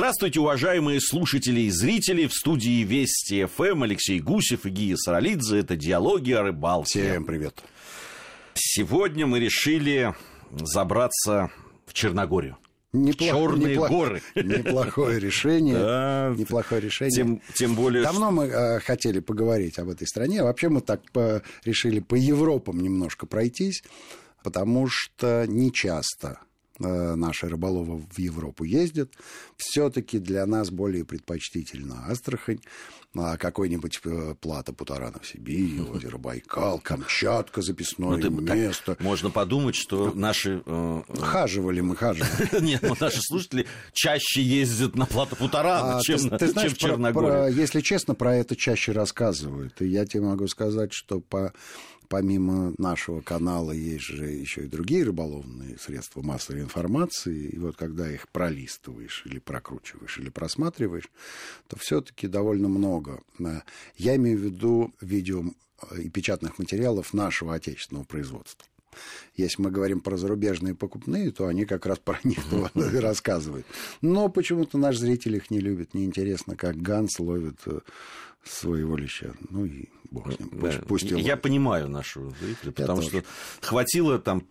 Здравствуйте, уважаемые слушатели и зрители. В студии Вести ФМ Алексей Гусев и Гия Саралидзе. Это «Диалоги о рыбалке». Всем привет. Сегодня мы решили забраться в Черногорию. Неплох, Черные неплох, горы. Неплохое решение. Да. Неплохое решение. Тем, тем более... Давно мы э, хотели поговорить об этой стране. Вообще мы так по, решили по Европам немножко пройтись, потому что не часто наши рыболовы в Европу ездят. Все-таки для нас более предпочтительно Астрахань, а какой-нибудь э, Плата Путарана в Сибири, озеро Байкал, Камчатка, записное Ну, ты так- место. можно подумать, что наши... э, Хаживали мы, хаживали. Нет, ну, наши слушатели чаще ездят на плату Путарана, А, чем, ты, на- ты знаешь, чем в про- про- если честно, про это чаще рассказывают. И я тебе могу сказать, что по, помимо нашего канала есть же еще и другие рыболовные средства массовой информации. И вот когда их пролистываешь или прокручиваешь, или просматриваешь, то все-таки довольно много. Э, Я имею в виду видео э, и печатных материалов нашего отечественного производства. Если мы говорим про зарубежные покупные, то они как раз про них рассказывают. Но почему-то наш зритель их не любит. Неинтересно, как Ганс ловит э, своего леща. Ну и бог с ним. Пусть, Да, пусть я понимаю нашего зрителя, потому тоже. что хватило там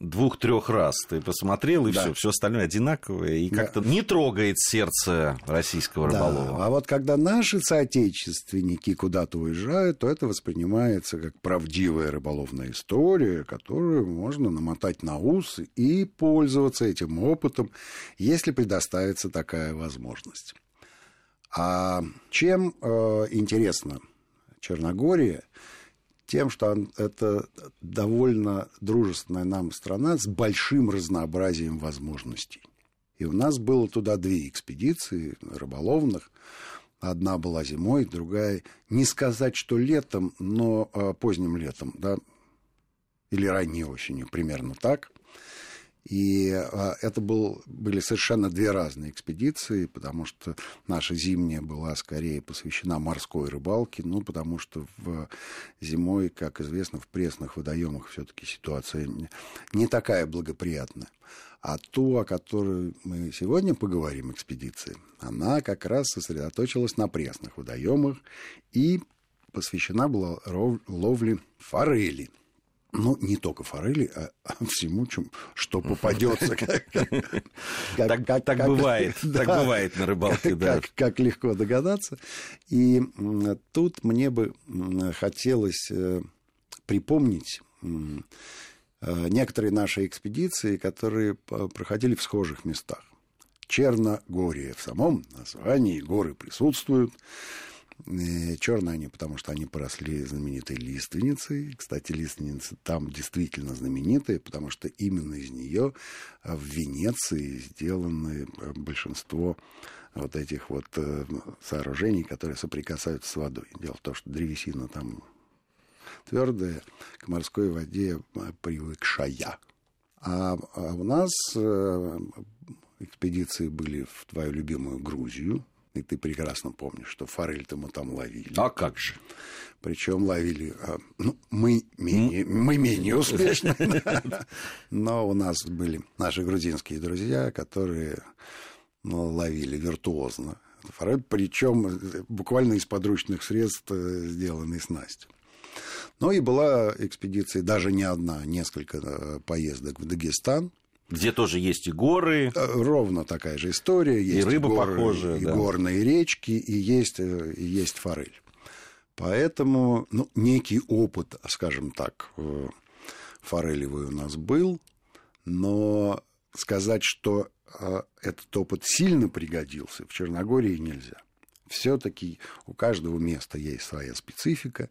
двух-трех раз. Ты посмотрел, и Да. все, все остальное одинаковое, и как-то не трогает сердце российского Да, рыболова. А вот когда наши соотечественники куда-то уезжают, то это воспринимается как правдивая рыболовная история, которую можно намотать на ус и пользоваться этим опытом, если предоставится такая возможность. А чем э, интересна Черногория? Тем, что он- это довольно дружественная нам страна с большим разнообразием возможностей. И у нас было туда две экспедиции рыболовных. Одна была зимой, другая, не сказать, что летом, но э, поздним летом, да, или ранней осенью, примерно так. И а, это был, были совершенно две разные экспедиции, потому что наша зимняя была скорее посвящена морской рыбалке, ну, потому что в зимой, как известно, в пресных водоемах все-таки ситуация не- такая благоприятная. А ту, о которой мы сегодня поговорим, экспедиции, она как раз сосредоточилась на пресных водоемах и посвящена была ловле форели. Ну, не только форели, а, а всему, чем, что попадется. Так- бывает, так бывает на рыбалке, да. Как, легко догадаться. И тут мне бы хотелось э, припомнить э, некоторые наши экспедиции, которые проходили в схожих местах. Черногория в самом названии, горы присутствуют. Э, Черные они, потому что они поросли знаменитой лиственницей. Кстати, лиственница там действительно знаменитая, потому что именно из нее в Венеции сделаны э, большинство вот этих вот э, сооружений, которые соприкасаются с водой. Дело в том, что древесина там твердая, к морской воде привыкшая. А, а у нас экспедиции были в твою любимую Грузию, и ты прекрасно помнишь, что форель-то мы там ловили. А как же? Причем ловили, а, ну, мы менее, мы менее успешно, но у нас были наши грузинские друзья, которые ну, ловили виртуозно. форель, причем буквально из подручных средств э, сделанной снасти. Ну и была экспедиция, даже не одна, несколько э, поездок в Дагестан. Где тоже есть и горы, Э, Ровно такая же история. Есть рыба горы, похожая, и да. горные речки, и есть, э, и есть форель. Поэтому, ну, некий опыт, скажем так, э, форелевый у нас был, но сказать, что этот опыт сильно пригодился, в Черногории нельзя. Все-таки у каждого места есть своя специфика,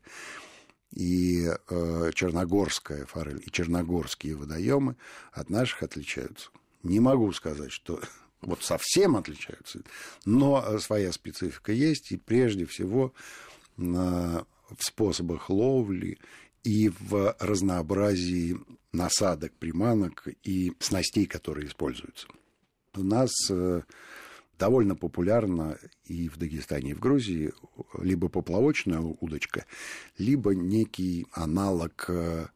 и э, черногорская форель и черногорские водоемы от наших отличаются. Не могу сказать, что вот совсем отличаются, но э, своя специфика есть, и прежде всего на- в способах ловли и в разнообразии насадок, приманок и снастей, которые используются. У нас э, довольно популярна и в Дагестане, и в Грузии либо поплавочная удочка, либо некий аналог э,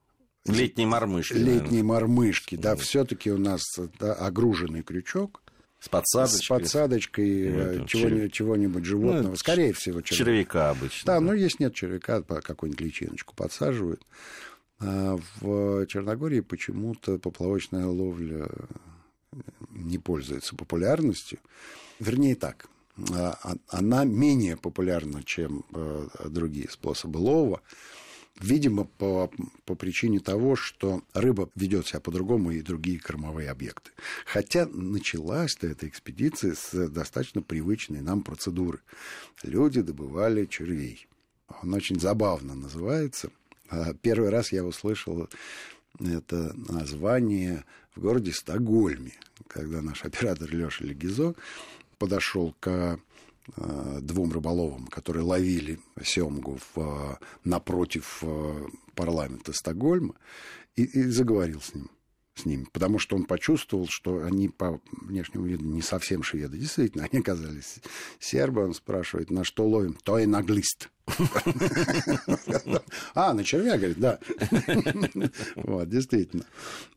летней мормышки. летней мормышки. Да, все-таки у нас да, огруженный крючок, С подсадочкой. С подсадочкой э, чего-нибудь, чего-нибудь животного. Ну, Скорее всего, червяка. Червяка обычно. Да, да, ну, если нет червяка, какую-нибудь личиночку подсаживают. А в Черногории почему-то поплавочная ловля не пользуется популярностью. Вернее так, а, а, она менее популярна, чем э, другие способы лова. Видимо, по, по причине того, что рыба ведет себя по-другому и другие кормовые объекты. Хотя началась-то эта экспедиция с достаточно привычной нам процедуры. Люди добывали червей. Он очень забавно называется. А первый раз я услышал это название в городе Стокгольме, когда наш оператор Леша Легизо подошел к э, двум рыболовам, которые ловили семгу в, э, напротив э, парламента Стокгольма, и, и заговорил с ним с ними, потому что он почувствовал, что они по внешнему виду не совсем шведы. Действительно, они оказались сербы. Он спрашивает, на что ловим? То и на глист. А, на червя, говорит, да. Вот, действительно.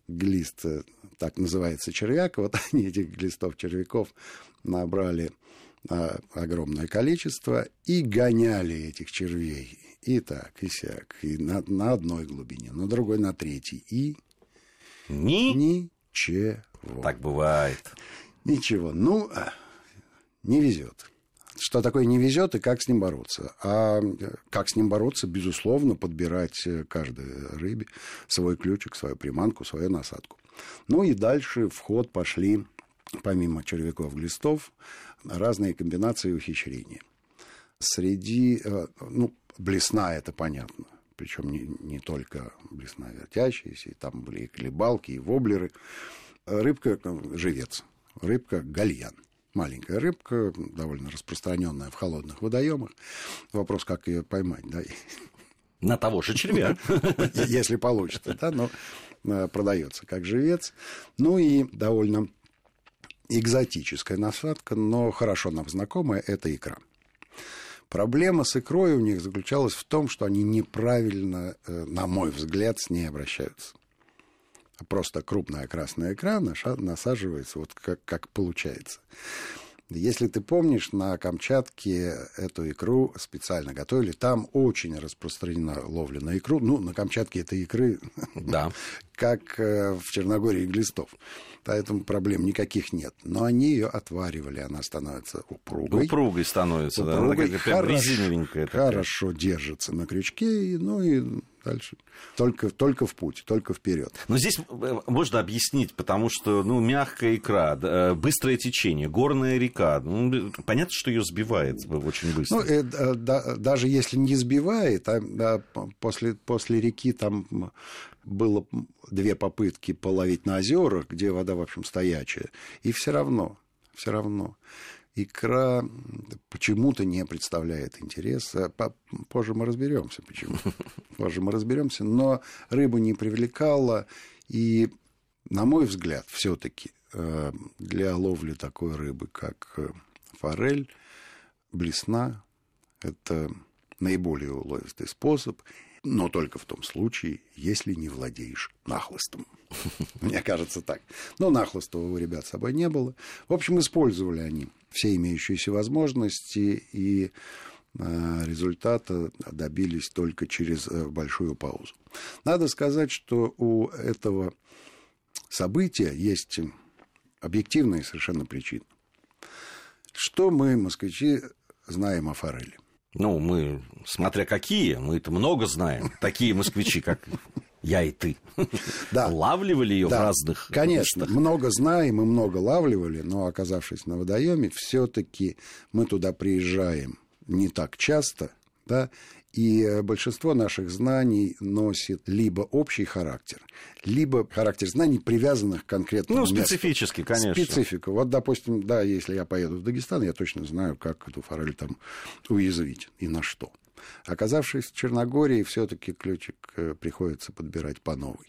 Глист, э, так называется червяк. Вот они этих глистов червяков набрали а, огромное количество и гоняли этих червей. И так, и сяк. И на, на одной глубине, на другой, на третьей. И ни? Ничего. Так бывает. Ничего. Ну, не везет. Что такое не везет и как с ним бороться? А как с ним бороться? Безусловно, подбирать каждой рыбе свой ключик, свою приманку, свою насадку. Ну и дальше в ход пошли, помимо червяков, глистов, разные комбинации ухищрения. Среди, э, ну, блесна, это понятно причем не, не только блесна вертящиеся, и там были и колебалки, и воблеры. Рыбка ну, живец, рыбка гальян. Маленькая рыбка, довольно распространенная в холодных водоемах. Вопрос, как ее поймать, да? На того же червя. Если получится, да, но э, продается как живец. Ну и довольно экзотическая насадка, но хорошо нам знакомая, это икра. Проблема с икрой у них заключалась в том, что они неправильно, э, на мой взгляд, с ней обращаются. Просто крупная красная икра насаживается вот как, как получается. Если ты помнишь, на Камчатке эту икру специально готовили. Там очень распространена ловля на икру. Ну, на Камчатке это икры, да. как э, в Черногории глистов. Поэтому проблем никаких нет. Но они ее отваривали, она становится упругой. Упругой становится, упругой, да. Хорошо, хорошо держится на крючке, ну и дальше. Только, только в путь, только вперед. Но здесь э, можно объяснить, потому что, ну, мягкая икра, э, быстрое течение, горная река. Ну, понятно, что ее сбивает очень быстро. Ну, э, да, даже если не сбивает, а, да, после, после реки там было две попытки половить на озерах, где вода, в общем, стоячая, и все равно, все равно икра почему-то не представляет интереса. Позже мы разберемся, почему. Позже мы разберемся. Но рыба не привлекала. И, на мой взгляд, все-таки э, для ловли такой рыбы, как э, форель, блесна, это наиболее уловистый способ но только в том случае, если не владеешь нахлыстом. Мне кажется так. Но нахлыста у ребят с собой не было. В общем, использовали они все имеющиеся возможности, и э, результата добились только через э, большую паузу. Надо сказать, что у этого события есть объективные совершенно причины. Что мы, москвичи, знаем о форели? Ну, мы, смотря какие, мы это много знаем. Такие москвичи, как я и ты. Да. Лавливали ее да. в разных Конечно, местах. много знаем и много лавливали, но оказавшись на водоеме, все-таки мы туда приезжаем не так часто, да, и э, большинство наших знаний носит либо общий характер, либо характер знаний, привязанных к конкретному Ну, специфически, месту. конечно. Специфику. Вот, допустим, да, если я поеду в Дагестан, я точно знаю, как эту форель там уязвить и на что. Оказавшись в Черногории, все-таки ключик э, приходится подбирать по новой.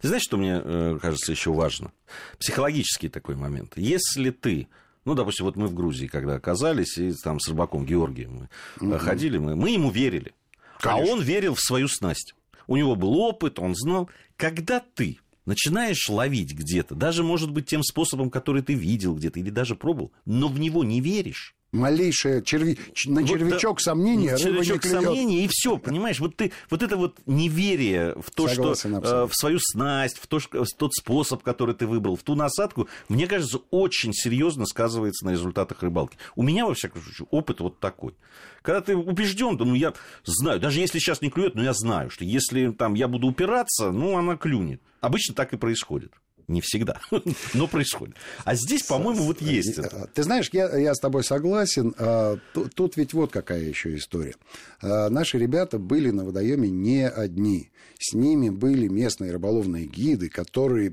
Ты знаешь, что мне э, кажется еще важно? Психологический такой момент. Если ты ну, допустим, вот мы в Грузии, когда оказались, и там с рыбаком Георгием мы угу. ходили, мы, мы ему верили. А Конечно. А он верил в свою снасть. У него был опыт, он знал. Когда ты начинаешь ловить где-то, даже, может быть, тем способом, который ты видел где-то или даже пробовал, но в него не веришь, малейшее черви... на червячок вот, сомнения, червячок сомнения, и все, понимаешь? Вот ты, вот это вот неверие в то, Согласен, что э, в свою снасть, в, то, в тот способ, который ты выбрал, в ту насадку, мне кажется, очень серьезно сказывается на результатах рыбалки. У меня, во всяком случае, опыт вот такой. Когда ты убежден, то ну, я знаю, даже если сейчас не клюет, но я знаю, что если там я буду упираться, ну, она клюнет. Обычно так и происходит. Не всегда, но происходит. А здесь, по-моему, вот есть это. Ты знаешь, я, я с тобой согласен. А, тут ведь вот какая еще история. А, наши ребята были на водоеме не одни. С ними были местные рыболовные гиды, которые,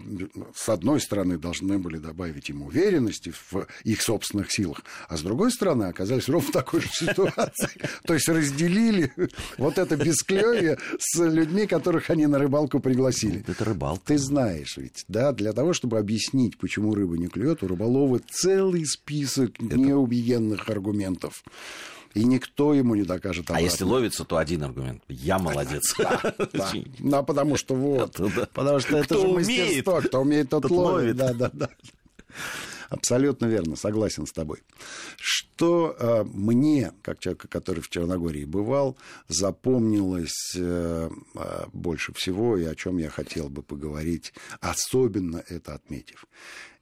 с одной стороны, должны были добавить им уверенности в их собственных силах, а с другой стороны, оказались ровно в такой же ситуации. То есть разделили вот это бесклевие с людьми, которых они на рыбалку пригласили. Это рыбалка. Ты знаешь ведь, да, для того, чтобы объяснить, почему рыба не клюет, у рыболова целый список это... неубиенных аргументов и никто ему не докажет обратно. А если ловится, то один аргумент. Я молодец. Да, потому что вот. Потому что это же мастерство. Кто умеет, тот ловит. Да, да, да. Абсолютно верно, согласен с тобой. Что э, мне, как человеку, который в Черногории бывал, запомнилось э, э, больше всего и о чем я хотел бы поговорить, особенно это отметив,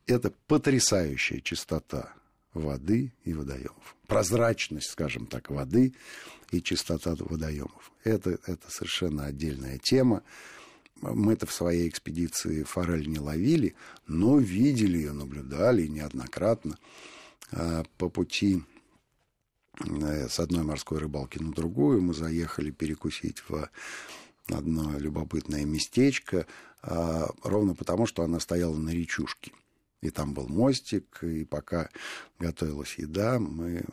это потрясающая чистота воды и водоемов. Прозрачность, скажем так, воды и чистота водоемов. Это, это совершенно отдельная тема. Мы-то в своей экспедиции форель не ловили, но видели ее, наблюдали неоднократно. А по пути э, с одной морской рыбалки на другую мы заехали перекусить в одно любопытное местечко, а, ровно потому, что она стояла на речушке – и там был мостик, и пока готовилась еда, мы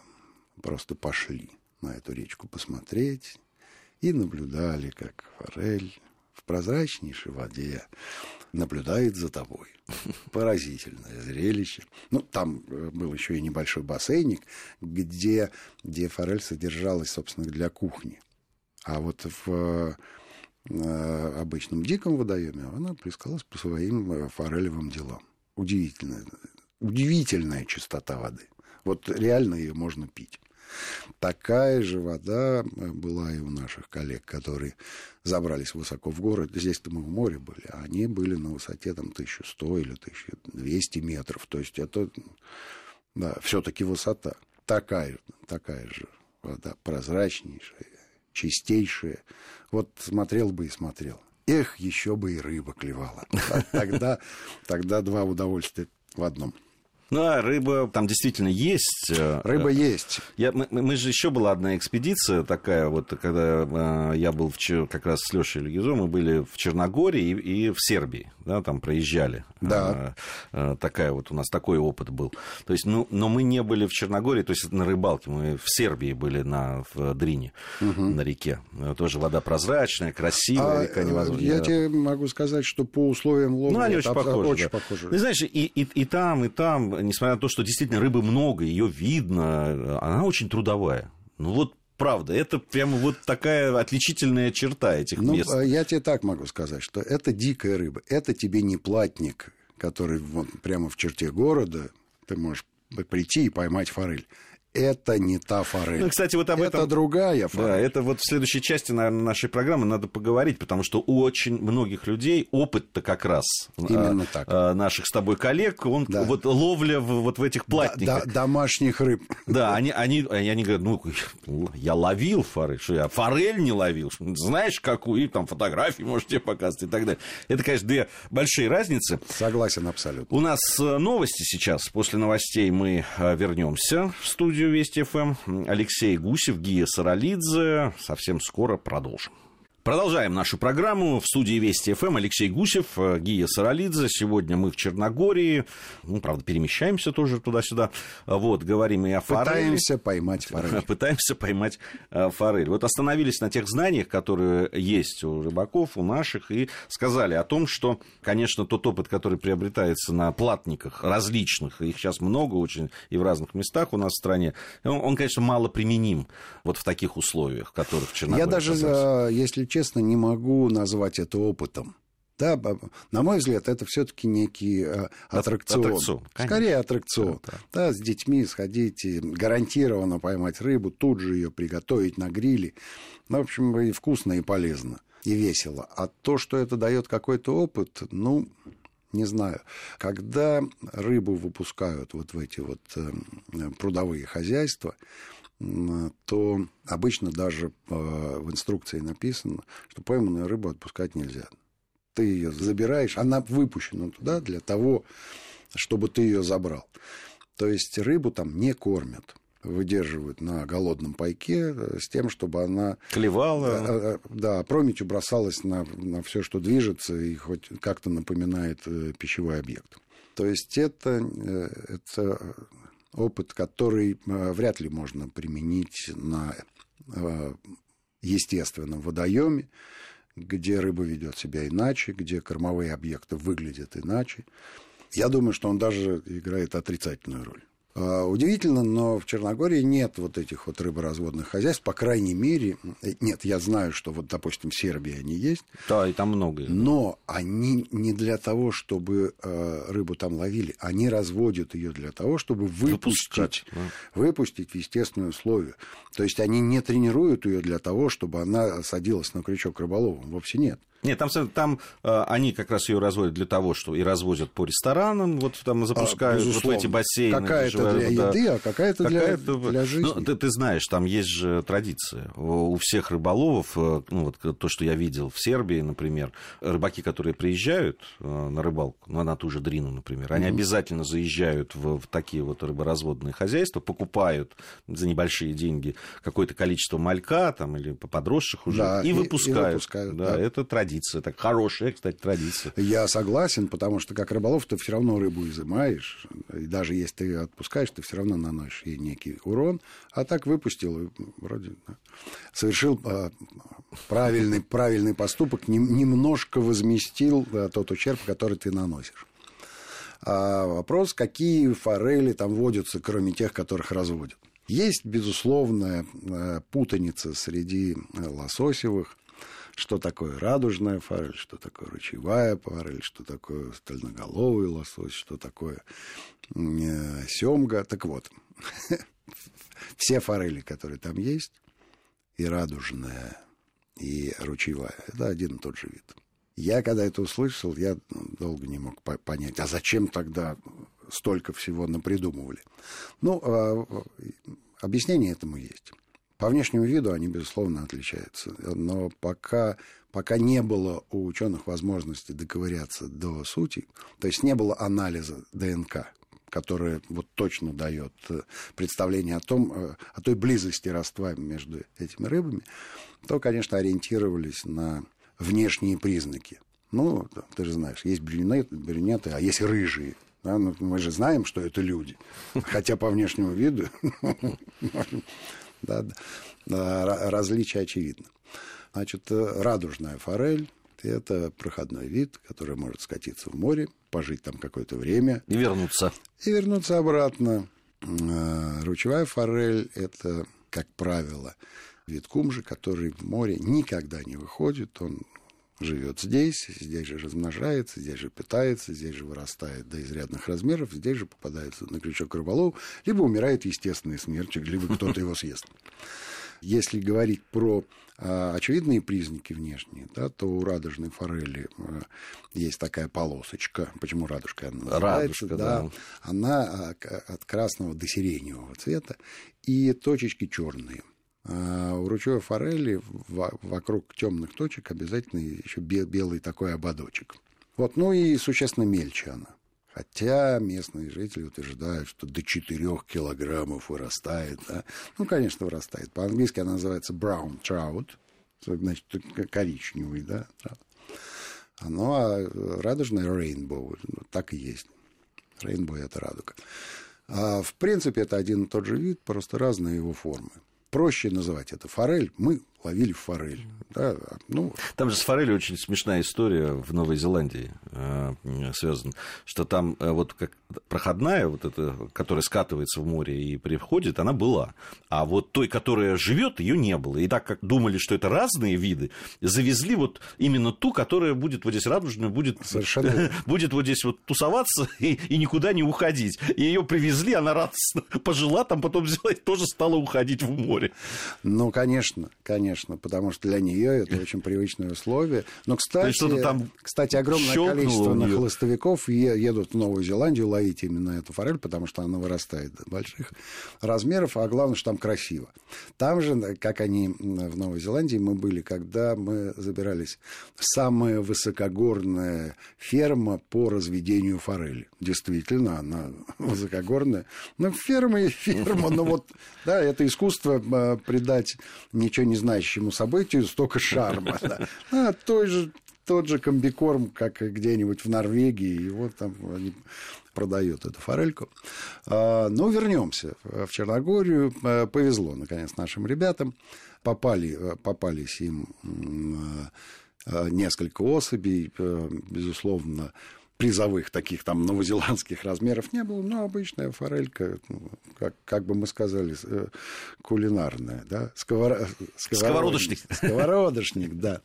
просто пошли на эту речку посмотреть и наблюдали, как форель в прозрачнейшей воде наблюдает за тобой. Поразительное зрелище. Ну, там э, был еще и небольшой бассейник, где, где форель содержалась, собственно, для кухни. А вот в э, обычном диком водоеме она плескалась по своим э, форелевым делам удивительная, удивительная чистота воды. Вот реально ее можно пить. Такая же вода э, была и у наших коллег, которые забрались высоко в город. Здесь-то мы в море были, а они были на высоте там 1100 или 1200 метров. То есть это да, все-таки высота. Такая, такая же вода, прозрачнейшая, чистейшая. Вот смотрел бы и смотрел. Эх, еще бы и рыба клевала. Тогда, тогда два удовольствия в одном. Ну, а рыба там действительно есть. Э, рыба э, есть. Я, мы, мы же еще была одна экспедиция такая, вот когда э, я был в, как раз с Лешей Легизо, мы были в Черногории и, и в Сербии, да, там проезжали. Да. Э, такая вот у нас такой опыт был. То есть, ну, но мы не были в Черногории, то есть на рыбалке, мы в Сербии были на, в Дрине, угу. на реке. Тоже вода прозрачная, красивая а, река невозможно. Я тебе могу сказать, что по условиям лова... Ну, они очень похожи. Очень да. похожи. Ты знаешь, и, и, и там, и там несмотря на то, что действительно рыбы много, ее видно, она очень трудовая. Ну вот правда, это прямо вот такая отличительная черта этих ну, мест. Я тебе так могу сказать, что это дикая рыба. Это тебе не платник, который вот прямо в черте города, ты можешь прийти и поймать форель это не та форель. Ну, кстати, вот об это этом... другая форель. Да, это вот в следующей части, наверное, нашей программы надо поговорить, потому что у очень многих людей опыт-то как раз Именно а, так. А, наших с тобой коллег, он да. вот ловля в, вот в этих платниках. Да, домашних рыб. Да, они, они, они говорят, ну, я ловил форель, что я форель не ловил, знаешь, какую, там фотографии можете показывать и так далее. Это, конечно, две большие разницы. Согласен абсолютно. У нас э, новости сейчас. После новостей мы э, вернемся в студию студию Вести ФМ. Алексей Гусев, Гия Саралидзе. Совсем скоро продолжим. Продолжаем нашу программу. В студии Вести ФМ Алексей Гусев, э, Гия Саралидзе. Сегодня мы в Черногории. Ну, правда, перемещаемся тоже туда-сюда. Вот, говорим и о форели. Пытаемся поймать форель. Пытаемся поймать э, форель. Вот остановились на тех знаниях, которые есть у рыбаков, у наших, и сказали о том, что, конечно, тот опыт, который приобретается на платниках различных, их сейчас много очень и в разных местах у нас в стране, он, он конечно, мало применим вот в таких условиях, в которых в Черногории. Я даже, если честно, не могу назвать это опытом. Да, на мой взгляд, это все-таки некий э, аттракцион. аттракцион Скорее аттракцион. Да, да. да, с детьми сходить, гарантированно поймать рыбу, тут же ее приготовить на гриле. Ну, в общем, и вкусно, и полезно, и весело. А то, что это дает какой-то опыт, ну, не знаю. Когда рыбу выпускают вот в эти вот э, прудовые хозяйства, то обычно даже э, в инструкции написано, что пойманную рыбу отпускать нельзя. Ты ее забираешь, она выпущена туда для того, чтобы ты ее забрал. То есть рыбу там не кормят выдерживают на голодном пайке э, с тем, чтобы она... Клевала. Да, прометью бросалась на, на все, что движется и хоть как-то напоминает пищевой объект. То есть это, это опыт, который э, вряд ли можно применить на э, естественном водоеме, где рыба ведет себя иначе, где кормовые объекты выглядят иначе. Я думаю, что он даже играет отрицательную роль. А, удивительно, но в Черногории нет вот этих вот рыборазводных хозяйств, по крайней мере, нет, я знаю, что вот, допустим, в Сербии они есть. Да, и там много. Но они не для того, чтобы э, рыбу там ловили, они разводят ее для того, чтобы выпустить, да. выпустить в естественные условия. То есть они не тренируют ее для того, чтобы она садилась на крючок рыболовом, вовсе нет. Нет, там, там э, они как раз ее разводят для того, что и развозят по ресторанам, вот там запускают а, вот эти бассейны. Какая-то для да. еды, а какая-то для, для жизни. Ну, ты, ты знаешь, там есть же традиция. У всех рыболовов, э, ну вот то, что я видел в Сербии, например, рыбаки, которые приезжают э, на рыбалку, ну, на ту же Дрину, например, они mm-hmm. обязательно заезжают в, в такие вот рыборазводные хозяйства, покупают за небольшие деньги какое-то количество малька там, или подросших уже да, и, и выпускают. И выпускают да, да. Это традиция традиция, так хорошая, кстати, традиция. Я согласен, потому что как рыболов ты все равно рыбу изымаешь, и даже если ты отпускаешь, ты все равно наносишь ей некий урон, а так выпустил, вроде да, совершил а, правильный, правильный поступок, немножко возместил да, тот ущерб, который ты наносишь. А вопрос, какие форели там водятся, кроме тех, которых разводят. Есть, безусловно, э, путаница среди э, лососевых, что такое радужная форель, что такое ручевая форель, что такое стальноголовый лосось, что такое э, семга. Так вот, все форели, которые там есть, и радужная, и ручевая, это один и тот же вид. Я, когда это услышал, я долго не мог понять, а зачем тогда столько всего напридумывали. Ну, а, объяснение этому есть. По внешнему виду они, безусловно, отличаются. Но пока, пока не было у ученых возможности доковыряться до сути, то есть не было анализа ДНК, которое вот точно дает э, представление о том, э, о той близости родства между этими рыбами, то, конечно, ориентировались на внешние признаки. Ну, ты же знаешь, есть брюнеты, брюнеты а есть рыжие. Да? Ну, мы же знаем, что это люди. Хотя по внешнему виду да, да, различие очевидно. Значит, э, радужная форель – это проходной вид, который может скатиться в море, пожить там какое-то время. И вернуться. И вернуться обратно. Э, ручевая форель – это, как правило, вид кумжи, который в море никогда не выходит. Он живет здесь, здесь же размножается, здесь же питается, здесь же вырастает до изрядных размеров, здесь же попадается на крючок рыболов, либо умирает естественной смертью, либо кто-то его съест. Если говорить про а, очевидные признаки внешние, да, то у радужной форели а, есть такая полосочка. Почему радужка она? Радужка, да. да. Она а, от красного до сиреневого цвета. И точечки черные. А у ручьевой форели вокруг темных точек обязательно еще белый такой ободочек. Вот, ну и существенно мельче она. Хотя местные жители утверждают, что до 4 килограммов вырастает. Да? Ну, конечно, вырастает. По-английски она называется brown trout, значит, коричневый, да, Ну, а радужная rainbow, ну, так и есть. Rainbow – это радуга. А, в принципе, это один и тот же вид, просто разные его формы проще называть это форель. Мы ловили форель. Да, ну... Там же с форелью очень смешная история в Новой Зеландии э, связана, что там э, вот как проходная, вот эта, которая скатывается в море и приходит, она была. А вот той, которая живет, ее не было. И так как думали, что это разные виды, завезли вот именно ту, которая будет вот здесь радужная, будет, Совершенно... будет вот здесь вот тусоваться и, и никуда не уходить. И ее привезли, она радостно пожила, там потом взяла и тоже стала уходить в море. Ну, конечно, конечно, потому что для нее это очень привычное условие. Но, кстати, там кстати огромное количество нахлыстовиков едут в Новую Зеландию ловить именно эту форель, потому что она вырастает до больших размеров, а главное, что там красиво. Там же, как они в Новой Зеландии, мы были, когда мы забирались самая высокогорная ферма по разведению форели. Действительно, она высокогорная. Ну, ферма и ферма, но вот, да, это искусство а, придать ничего не знающему событию столько шарма. Да. А, той же тот же комбикорм, как где-нибудь в Норвегии, и вот там они продают эту форельку. А, ну, вернемся в Черногорию. А, повезло, наконец, нашим ребятам. Попали, попались им а, несколько особей, безусловно, призовых таких там новозеландских размеров не было, но обычная форелька, ну, как, как бы мы сказали, э, кулинарная, да, Сковор... сковородочник. Сковородочник, да.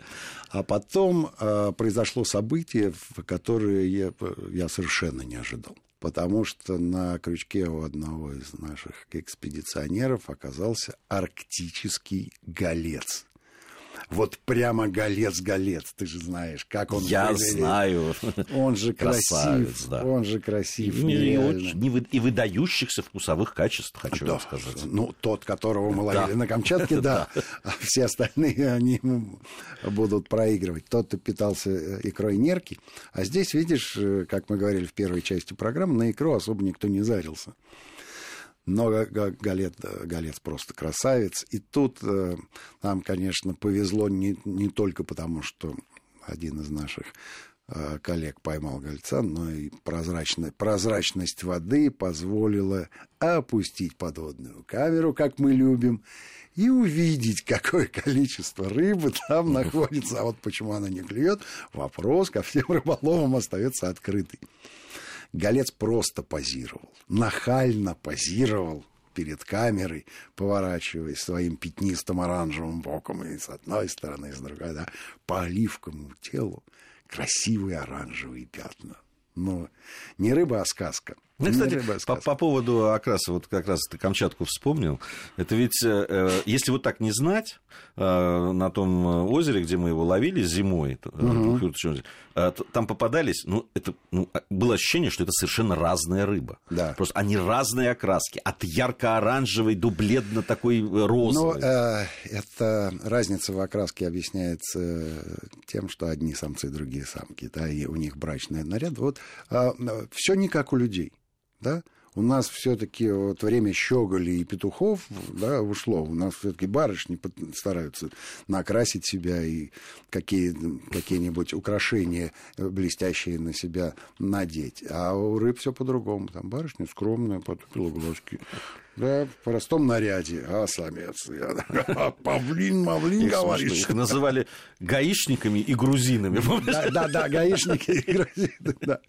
А потом э, произошло событие, которое я, я совершенно не ожидал. Потому что на крючке у одного из наших экспедиционеров оказался арктический голец вот прямо голец-голец, ты же знаешь, как он Я выглядит. знаю. Он же красив, да. он же красив. И, и, и выдающихся вкусовых качеств, хочу да. вам сказать. Ну, тот, которого мы ловили да. на Камчатке, да. А все остальные, они будут проигрывать. Тот, кто питался э, икрой нерки. А здесь, видишь, э, как мы говорили в первой части программы, на икру особо никто не зарился. Но Галет, Галец просто красавец. И тут э, нам, конечно, повезло не, не только потому, что один из наших э, коллег поймал гольца, но и прозрачная, прозрачность воды позволила опустить подводную камеру, как мы любим, и увидеть, какое количество рыбы там находится. А вот почему она не клюет, вопрос ко всем рыболовам остается открытый. Голец просто позировал, нахально позировал перед камерой, поворачиваясь своим пятнистым оранжевым боком и с одной стороны, и с другой, да, по оливковому телу красивые оранжевые пятна. Но не рыба, а сказка – ну, кстати, по, по поводу окраса, вот как раз ты Камчатку вспомнил, это ведь, э, э если вот так не знать, э, на том озере, где мы его ловили зимой, угу. э, там попадались, ну, это ну, а, было ощущение, что это совершенно разная рыба. Да. Просто они разные окраски, от ярко-оранжевой до бледно-такой э, розовой. Ну, э, это разница в окраске объясняется тем, что одни самцы, другие самки, да, и у них брачный наряд. Вот э, все не как у людей да, у нас все-таки вот время щеголей и петухов да, ушло. У нас все-таки барышни стараются накрасить себя и какие, какие-нибудь украшения блестящие на себя надеть. А у рыб все по-другому. Там барышня скромная, потупила глазки, да, в простом наряде, а самец. Я, павлин, мавлин, говоришь. Их называли гаишниками и грузинами. Да, да, да, гаишники и грузины, да.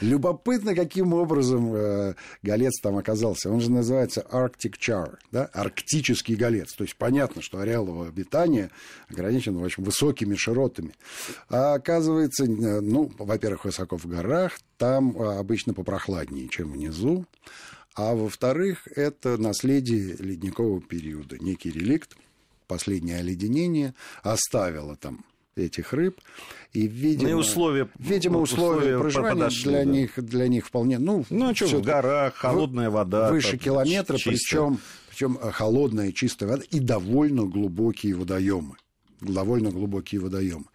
Любопытно, каким образом э, голец там оказался. Он же называется Arctic Char, да, арктический голец. То есть понятно, что ареал его обитания ограничен, общем, высокими широтами. А оказывается, ну, во-первых, высоко в горах, там э, обычно попрохладнее, чем внизу. А во-вторых, это наследие ледникового периода, некий реликт, последнее оледенение оставило там этих рыб. И, видимо, ну, и условия, видимо, условия, условия проживания подошли, для, да. них, для них вполне... Ну, ну а что, в горах, холодная вода. Выше километра, причем, причем э, холодная чистая вода и довольно глубокие водоемы довольно глубокие водоемы.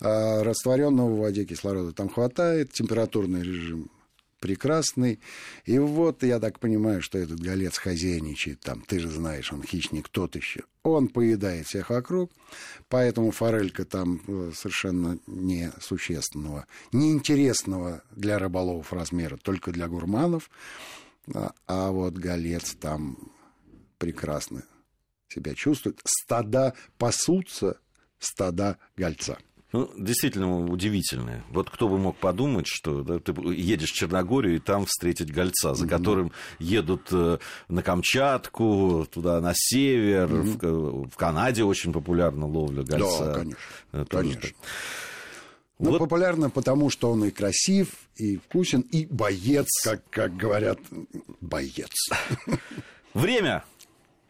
А растворенного в воде кислорода там хватает, температурный режим прекрасный. И вот я так понимаю, что этот голец хозяйничает там. Ты же знаешь, он хищник тот еще. Он поедает всех вокруг, поэтому форелька там э, совершенно несущественного, неинтересного для рыболовов размера, только для гурманов. А, а вот голец там прекрасный себя чувствует. Стада пасутся, стада гольца. Ну, действительно удивительное. Вот кто бы мог подумать, что да, ты едешь в Черногорию и там встретить гольца, за которым едут э, на Камчатку, туда на север, mm-hmm. в, в Канаде очень популярна ловля гольца. Да, конечно. Это конечно. Ну, вот. популярно, потому что он и красив, и вкусен, и боец, как, как говорят, боец. Время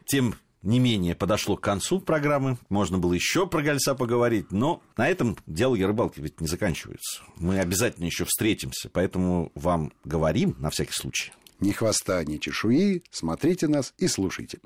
тем не менее подошло к концу программы. Можно было еще про гольца поговорить, но на этом диалоги рыбалки ведь не заканчиваются. Мы обязательно еще встретимся, поэтому вам говорим на всякий случай. Ни хвоста, ни чешуи, смотрите нас и слушайте.